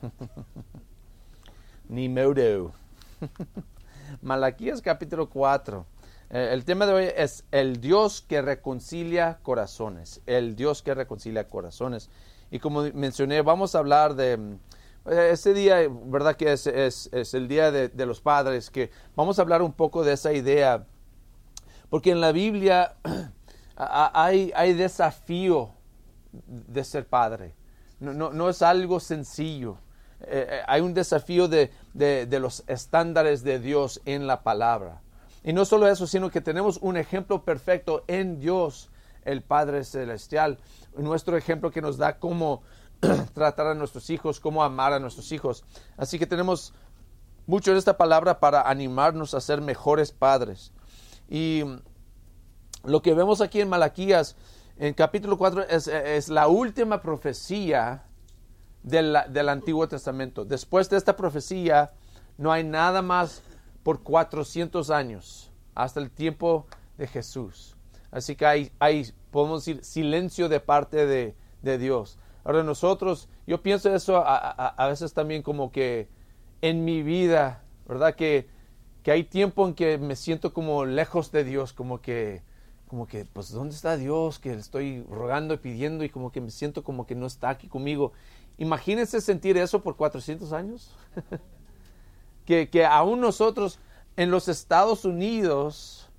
Ni modo. Malaquías capítulo 4. Eh, el tema de hoy es el Dios que reconcilia corazones. El Dios que reconcilia corazones. Y como mencioné, vamos a hablar de eh, ese día, ¿verdad? Que es, es, el día de, los padres, que vamos a hablar un poco de esa idea. Porque en la Biblia hay, desafío de ser padre. No es algo sencillo. Eh, eh, hay un desafío de, de, los estándares de Dios en la palabra. Y no solo eso, sino que tenemos un ejemplo perfecto en Dios, el Padre Celestial. Nuestro ejemplo que nos da cómo tratar a nuestros hijos, cómo amar a nuestros hijos. Así que tenemos mucho de esta palabra para animarnos a ser mejores padres. Y lo que vemos aquí en Malaquías, en capítulo 4, es, es la última profecía del, del Antiguo Testamento. Después de esta profecía, no hay nada más por 400 años, hasta el tiempo de Jesús. Así que hay, hay podemos decir, silencio de parte de, de Dios. Ahora nosotros, yo pienso eso a, a, a, veces también como que en mi vida, ¿verdad? Que, que hay tiempo en que me siento como lejos de Dios, como que, como que, pues, ¿dónde está Dios? Que estoy rogando y pidiendo y como que me siento como que no está aquí conmigo. Imagínense sentir eso por 400 años. que, que aún nosotros en los Estados Unidos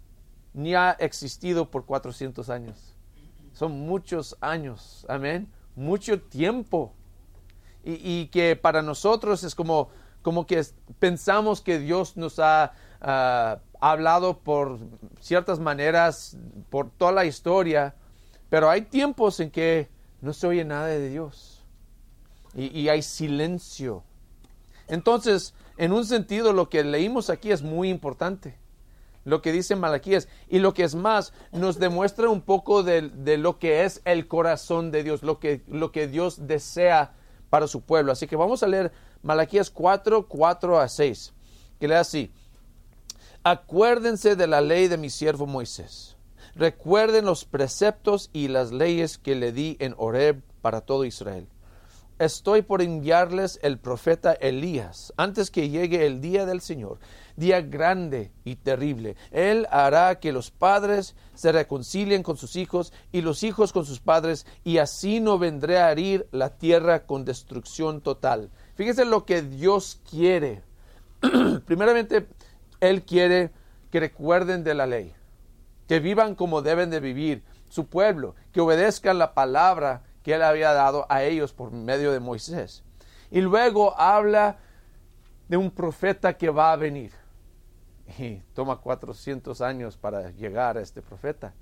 ni ha existido por 400 años. Son muchos años, amén, mucho tiempo. Y, y que para nosotros es como, como que pensamos que Dios nos ha uh, hablado por ciertas maneras, por toda la historia, pero hay tiempos en que no se oye nada de Dios y, hay silencio. Entonces, en un sentido, lo que leímos aquí es muy importante. Lo que dice Malaquías. Y lo que es más, nos demuestra un poco de, lo que es el corazón de Dios, lo que, lo que Dios desea para su pueblo. Así que vamos a leer Malaquías 4, 4 a 6, que lee así. Acuérdense de la ley de mi siervo Moisés. Recuerden los preceptos y las leyes que le di en Horeb para todo Israel estoy por enviarles el profeta Elías antes que llegue el día del Señor, día grande y terrible. Él hará que los padres se reconcilien con sus hijos y los hijos con sus padres, y así no vendré a herir la tierra con destrucción total. Fíjense lo que Dios quiere. Primeramente, Él quiere que recuerden de la ley, que vivan como deben de vivir su pueblo, que obedezcan la palabra que él había dado a ellos por medio de Moisés. Y luego habla de un profeta que va a venir. Y toma 400 años para llegar a este profeta.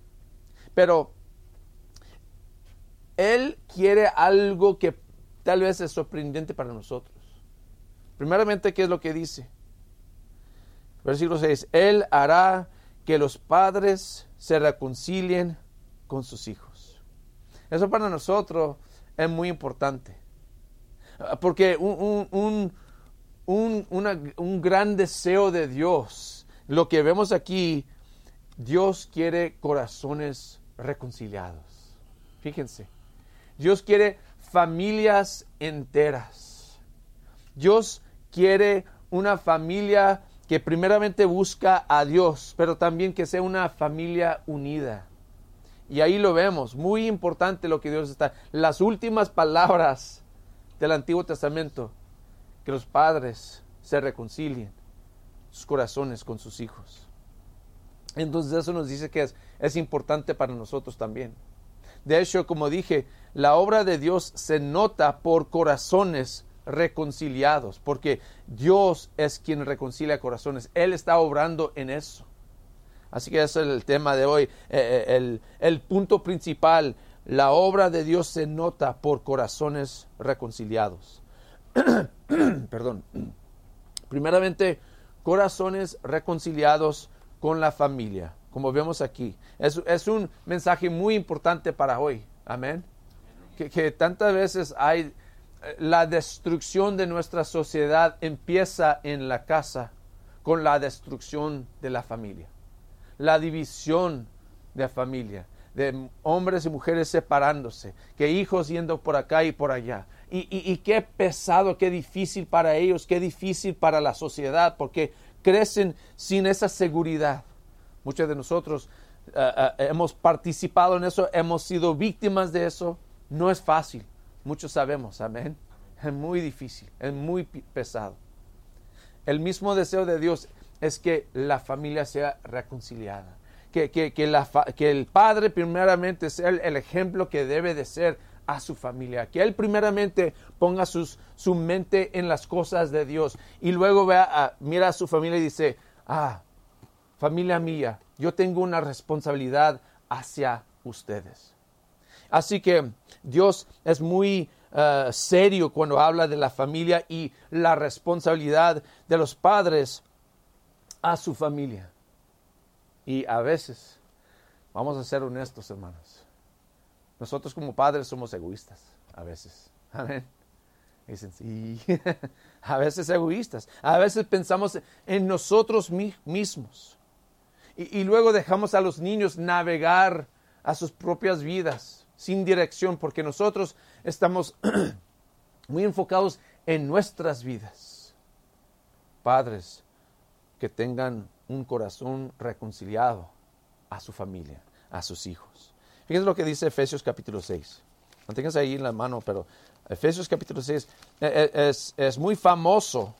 Pero él quiere algo que tal vez es sorprendente para nosotros. Primeramente, ¿qué es lo que dice? Versículo 6. Él hará que los padres se reconcilien con sus hijos. Eso para nosotros es muy importante. Porque un, un, gran deseo de Dios, lo que vemos aquí, Dios quiere corazones reconciliados. Fíjense, Dios quiere familias enteras. Dios quiere una familia que primeramente busca a Dios, pero también que sea una familia unida. Y ahí lo vemos, muy importante lo que Dios está. Las últimas palabras del Antiguo Testamento, que los padres se reconcilien sus corazones con sus hijos. Entonces eso nos dice que es, es importante para nosotros también. De hecho, como dije, la obra de Dios se nota por corazones reconciliados, porque Dios es quien reconcilia corazones. Él está obrando en eso. Así que ese es el tema de hoy. Eh, eh, el, punto principal, la obra de Dios se nota por corazones reconciliados. Perdón. Primeramente, corazones reconciliados con la familia, como vemos aquí. Es, un mensaje muy importante para hoy. Amén. Que, que tantas veces hay eh, la destrucción de nuestra sociedad empieza en la casa con la destrucción de la familia la división de familia, de hombres y mujeres separándose, que hijos yendo por acá y por allá. y, qué pesado, qué difícil para ellos, qué difícil para la sociedad, porque crecen sin esa seguridad. Muchos de nosotros eh, eh, hemos participado en eso, hemos sido víctimas de eso. No es fácil, muchos sabemos, amén. Es muy difícil, es muy pesado. El mismo deseo de Dios es que la familia sea reconciliada. Que, que, que, el padre primeramente sea el, ejemplo que debe de ser a su familia. Que él primeramente ponga su mente en las cosas de Dios y luego vea a, mira a su familia y dice, ah, familia mía, yo tengo una responsabilidad hacia ustedes. Así que Dios es muy eh, serio cuando habla de la familia y la responsabilidad de los padres a su familia. Y a veces, vamos a ser honestos hermanos, nosotros como padres somos egoístas, a veces. Amén. Dicen, sí, a veces egoístas, a veces pensamos en nosotros mismos. Y, y luego dejamos a los niños navegar a sus propias vidas sin dirección, porque nosotros estamos muy enfocados en nuestras vidas. Padres, que tengan un corazón reconciliado a su familia, a sus hijos. Fíjense lo que dice Efesios capítulo 6. Manténganse ahí en la mano, pero Efesios capítulo 6 eh, eh, es, muy famoso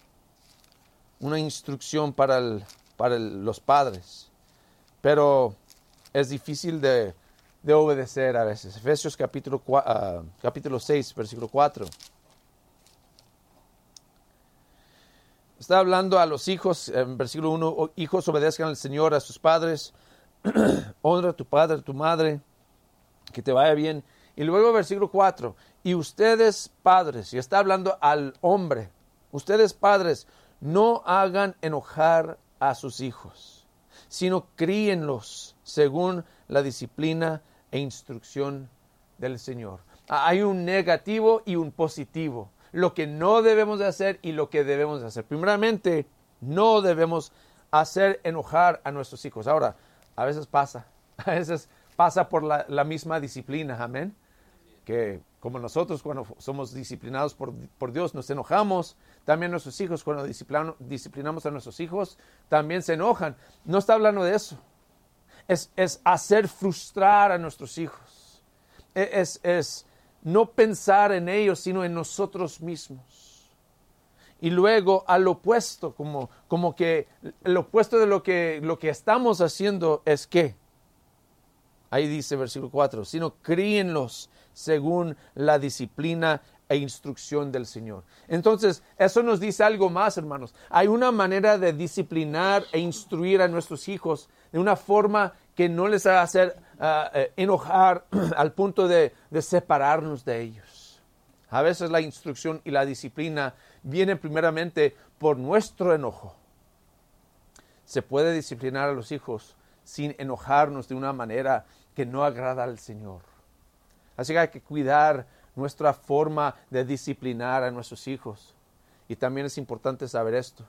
una instrucción para, para los padres, pero es difícil de, obedecer a veces. Efesios capítulo, uh, capítulo 6, versículo 4. Está hablando a los hijos, en versículo 1, hijos obedezcan al Señor, a sus padres, honra a tu padre, a tu madre, que te vaya bien. Y luego versículo 4, y ustedes padres, y está hablando al hombre, ustedes padres, no hagan enojar a sus hijos, sino críenlos según la disciplina e instrucción del Señor. Hay un negativo y un positivo lo que no debemos de hacer y lo que debemos de hacer. Primeramente, no debemos hacer enojar a nuestros hijos. Ahora, a veces pasa, a veces pasa por la, misma disciplina, amén. Que como nosotros cuando somos disciplinados por, Dios nos enojamos, también nuestros hijos cuando disciplinamos a nuestros hijos también se enojan. No está hablando de eso. Es, es hacer frustrar a nuestros hijos. E, es, es, no pensar en ellos, sino en nosotros mismos. Y luego al opuesto, como, como que el opuesto de lo que, lo que estamos haciendo es que, ahí dice versículo 4, sino críenlos según la disciplina e instrucción del Señor. Entonces, eso nos dice algo más, hermanos. Hay una manera de disciplinar e instruir a nuestros hijos de una forma que no les haga hacer eh, enojar al punto de, separarnos de ellos. A veces la instrucción y la disciplina vienen primeramente por nuestro enojo. Se puede disciplinar a los hijos sin enojarnos de una manera que no agrada al Señor. Así que hay que cuidar nuestra forma de disciplinar a nuestros hijos. Y también es importante saber esto,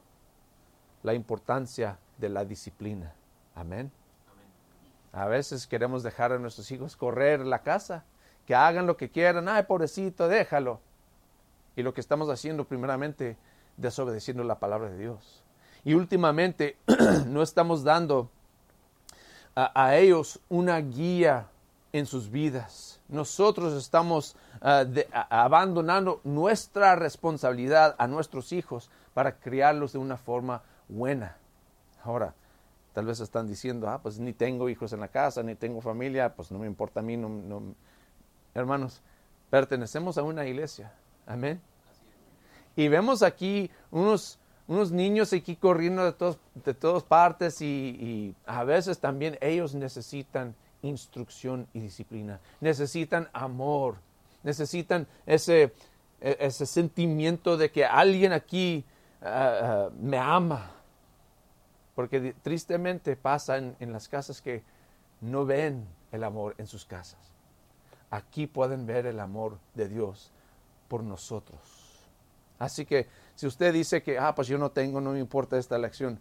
la importancia de la disciplina. Amén. A veces queremos dejar a nuestros hijos correr la casa, que hagan lo que quieran, ay, pobrecito, déjalo. Y lo que estamos haciendo primeramente, desobedeciendo la palabra de Dios. Y últimamente no estamos dando a, ellos una guía en sus vidas. Nosotros estamos ah, abandonando nuestra responsabilidad a nuestros hijos para criarlos de una forma buena. Ahora, Tal vez están diciendo, ah, pues ni tengo hijos en la casa, ni tengo familia, pues no me importa a mí. No, Hermanos, pertenecemos a una iglesia. Amén. Y vemos aquí unos, unos niños aquí corriendo de, todos, de todas partes y, y a veces también ellos necesitan instrucción y disciplina. Necesitan amor. Necesitan ese, e, ese sentimiento de que alguien aquí ah, ah, me ama porque tristemente pasa en, las casas que no ven el amor en sus casas. Aquí pueden ver el amor de Dios por nosotros. Así que si usted dice que, ah, pues yo no tengo, no me importa esta elección,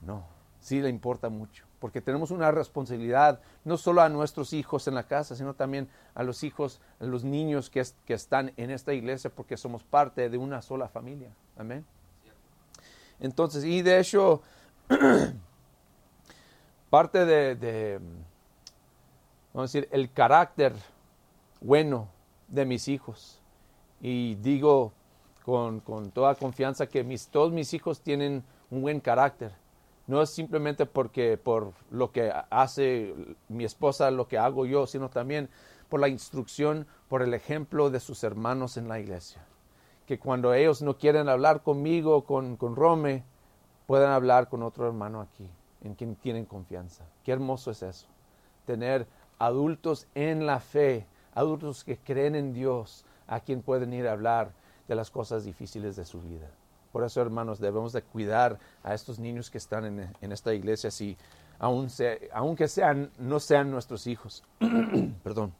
no, sí le importa mucho. porque tenemos una responsabilidad no solo a nuestros hijos en la casa, sino también a los hijos, a los niños que, que están en esta iglesia, porque somos parte de una sola familia. Amén. Entonces, y de hecho, parte de, vamos a decir, el carácter bueno de mis hijos. Y digo con, con toda confianza que mis, todos mis hijos tienen un buen carácter no es simplemente porque por lo que hace mi esposa, lo que hago yo, sino también por la instrucción, por el ejemplo de sus hermanos en la iglesia. Que cuando ellos no quieren hablar conmigo, con, con Rome, puedan hablar con otro hermano aquí, en quien tienen confianza. Qué hermoso es eso. Tener adultos en la fe, adultos que creen en Dios, a quien pueden ir a hablar de las cosas difíciles de su vida. Por eso, hermanos, debemos de cuidar a estos niños que están en, esta iglesia, si aun aunque sean, no sean nuestros hijos. Perdón.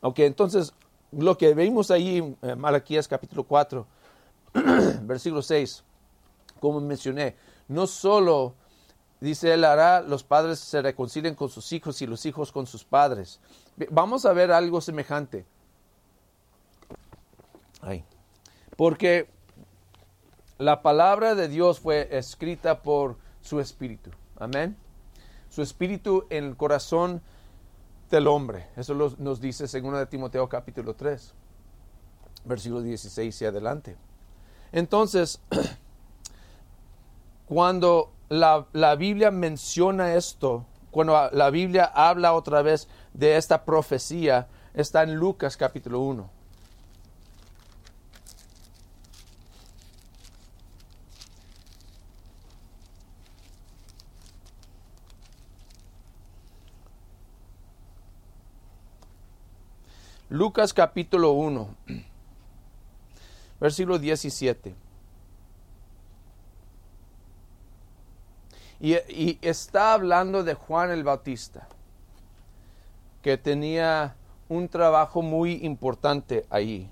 Ok, entonces, lo que vimos ahí en Malaquías capítulo 4, versículo 6, como mencioné, no solo dice él hará los padres se reconcilien con sus hijos y los hijos con sus padres. Vamos a ver algo semejante. Ay. Porque la palabra de Dios fue escrita por su espíritu. Amén. Su espíritu en el corazón del hombre. Eso nos dice 2 de Timoteo capítulo 3, versículo 16 y adelante. Entonces, cuando la, la Biblia menciona esto, cuando la Biblia habla otra vez de esta profecía, está en Lucas capítulo 1. Lucas capítulo 1, versículo 17. Y, está hablando de Juan el Bautista, que tenía un trabajo muy importante ahí.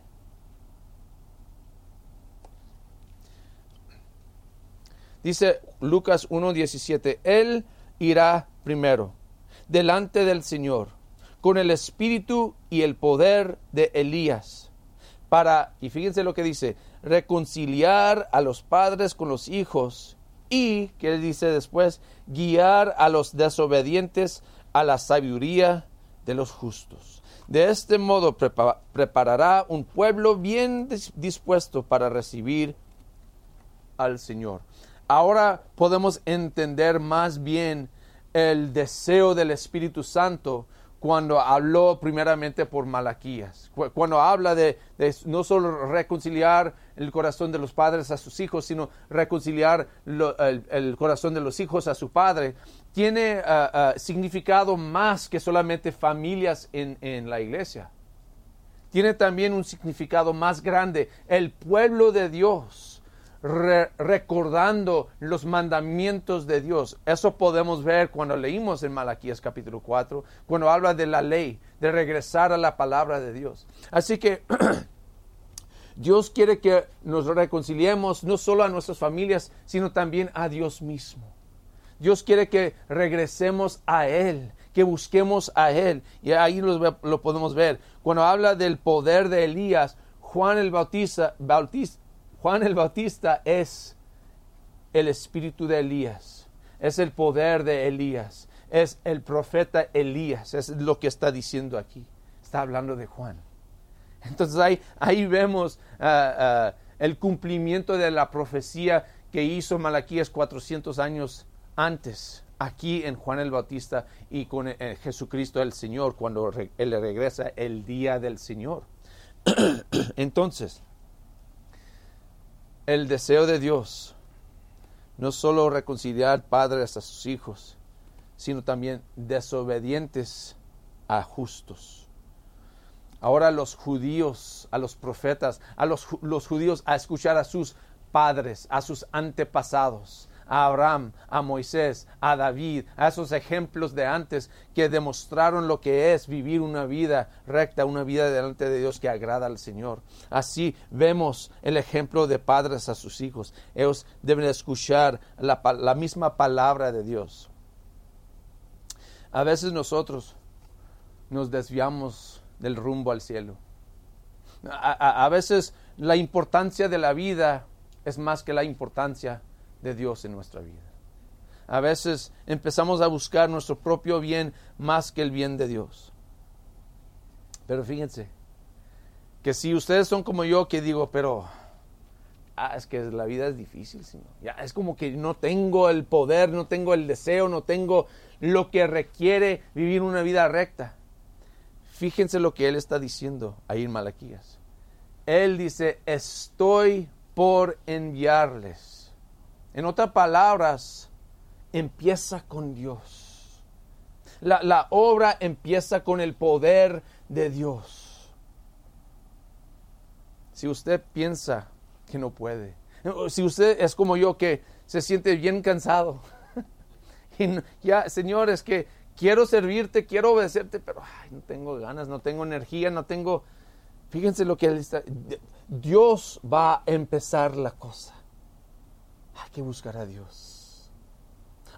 Dice Lucas 1.17, Él irá primero, delante del Señor con el espíritu y el poder de Elías, para, y fíjense lo que dice, reconciliar a los padres con los hijos y, ¿qué dice después? Guiar a los desobedientes a la sabiduría de los justos. De este modo preparará un pueblo bien dispuesto para recibir al Señor. Ahora podemos entender más bien el deseo del Espíritu Santo cuando habló primeramente por Malaquías, cuando habla de, no solo reconciliar el corazón de los padres a sus hijos, sino reconciliar el, corazón de los hijos a su padre, tiene ah, ah, significado más que solamente familias en, en la iglesia. Tiene también un significado más grande, el pueblo de Dios recordando los mandamientos de Dios. Eso podemos ver cuando leímos en Malaquías capítulo 4, cuando habla de la ley, de regresar a la palabra de Dios. Así que Dios quiere que nos reconciliemos no solo a nuestras familias, sino también a Dios mismo. Dios quiere que regresemos a Él, que busquemos a Él. Y ahí lo, lo podemos ver. Cuando habla del poder de Elías, Juan el Bautista, Bautista Juan el Bautista es el espíritu de Elías, es el poder de Elías, es el profeta Elías, es lo que está diciendo aquí. Está hablando de Juan. Entonces ahí, ahí vemos ah, ah, el cumplimiento de la profecía que hizo Malaquías 400 años antes, aquí en Juan el Bautista y con eh, Jesucristo el Señor, cuando Él regresa el día del Señor. Entonces, el deseo de Dios no solo reconciliar padres a sus hijos, sino también desobedientes a justos. Ahora los judíos, a los profetas, a los, los judíos a escuchar a sus padres, a sus antepasados, a Abraham, a Moisés, a David, a esos ejemplos de antes que demostraron lo que es vivir una vida recta, una vida delante de Dios que agrada al Señor. Así vemos el ejemplo de padres a sus hijos. Ellos deben escuchar la, misma palabra de Dios. A veces nosotros nos desviamos del rumbo al cielo. A, veces la importancia de la vida es más que la importancia de Dios en nuestra vida. A veces empezamos a buscar nuestro propio bien más que el bien de Dios. Pero fíjense, que si ustedes son como yo, que digo, pero ah, es que la vida es difícil, Ya, es como que no tengo el poder, no tengo el deseo, no tengo lo que requiere vivir una vida recta. Fíjense lo que él está diciendo ahí en Malaquías. Él dice, estoy por enviarles. En otras palabras, empieza con Dios. La, la obra empieza con el poder de Dios. Si usted piensa que no puede, si usted es como yo que se siente bien cansado, y ya, Señor, es que quiero servirte, quiero obedecerte, pero no tengo ganas, no tengo energía, no tengo... Fíjense lo que él. Dios va a empezar la cosa. Hay que buscar a Dios.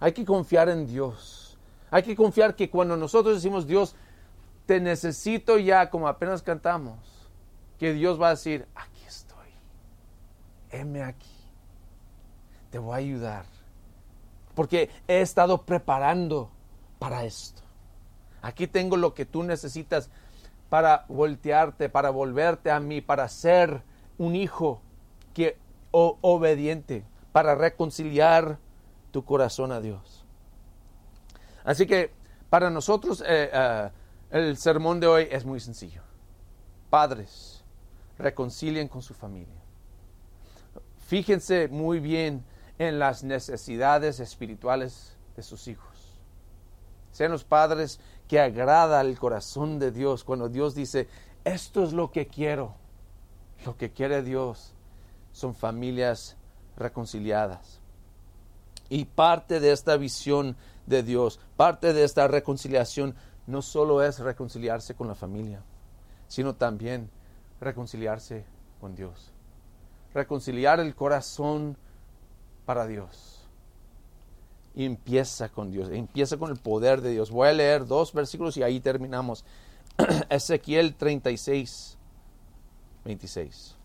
Hay que confiar en Dios. Hay que confiar que cuando nosotros decimos Dios, te necesito ya, como apenas cantamos, que Dios va a decir, aquí estoy. Heme aquí. Te voy a ayudar. Porque he estado preparando para esto. Aquí tengo lo que tú necesitas para voltearte, para volverte a mí, para ser un hijo que obediente, para reconciliar tu corazón a Dios. Así que para nosotros eh, eh, el sermón de hoy es muy sencillo. Padres, reconcilien con su familia. Fíjense muy bien en las necesidades espirituales de sus hijos. Sean los padres que agrada el corazón de Dios cuando Dios dice, esto es lo que quiero. Lo que quiere Dios son familias reconciliadas. Y parte de esta visión de Dios, parte de esta reconciliación, no solo es reconciliarse con la familia, sino también reconciliarse con Dios. Reconciliar el corazón para Dios y empieza con Dios, empieza con el poder de Dios. Voy a leer dos versículos y ahí terminamos. Ezequiel 36, 26.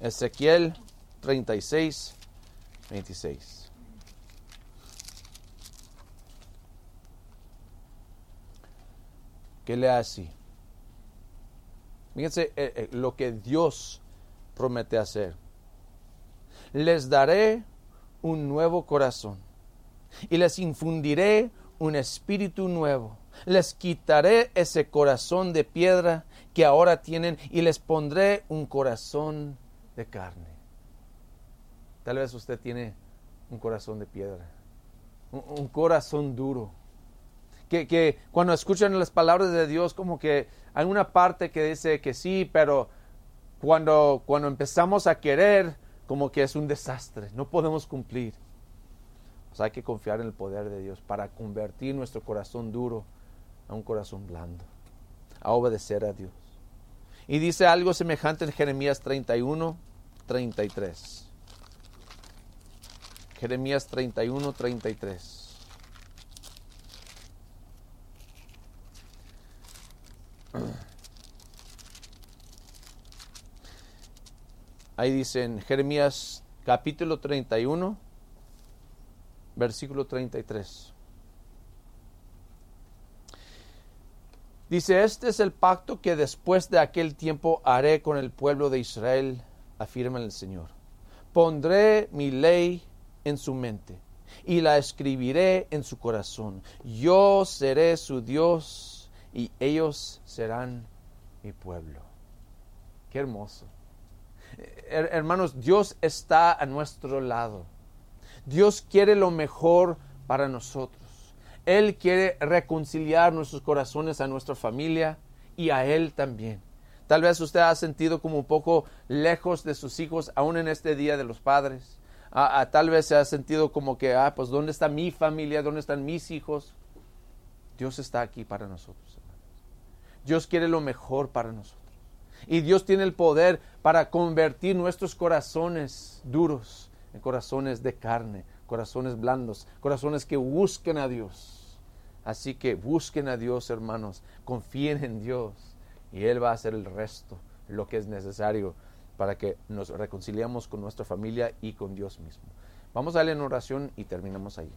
Ezequiel 36, 26. ¿Qué le hace? Fíjense eh, eh, lo que Dios promete hacer. Les daré un nuevo corazón y les infundiré un espíritu nuevo. Les quitaré ese corazón de piedra que ahora tienen y les pondré un corazón de carne. Tal vez usted tiene un corazón de piedra, un, corazón duro. Que, que, cuando escuchan las palabras de Dios como que hay una parte que dice que sí, pero cuando, cuando empezamos a querer, como que es un desastre, no podemos cumplir. Hay que confiar en el poder de Dios para convertir nuestro corazón duro a un corazón blando, a obedecer a Dios. Y dice algo semejante en Jeremías 31, 33. Jeremías 31, 33. Ahí dice en Jeremías capítulo 31, versículo 33. Dice, este es el pacto que después de aquel tiempo haré con el pueblo de Israel, afirma el Señor. Pondré mi ley en su mente y la escribiré en su corazón. Yo seré su Dios y ellos serán mi pueblo. Qué hermoso hermanos, Dios está a nuestro lado. Dios quiere lo mejor para nosotros. Él quiere reconciliar nuestros corazones a nuestra familia y a Él también. Tal vez usted ha sentido como un poco lejos de sus hijos, aún en este Día de los Padres. tal vez se ha sentido como que, ah, pues, ¿dónde está mi familia? ¿Dónde están mis hijos? Dios está aquí para nosotros, hermanos. Dios quiere lo mejor para nosotros. Y Dios tiene el poder para convertir nuestros corazones duros en corazones de carne, corazones blandos, corazones que busquen a Dios. Así que busquen a Dios, hermanos, confíen en Dios y Él va a hacer el resto, lo que es necesario para que nos reconciliemos con nuestra familia y con Dios mismo. Vamos a darle en oración y terminamos ahí.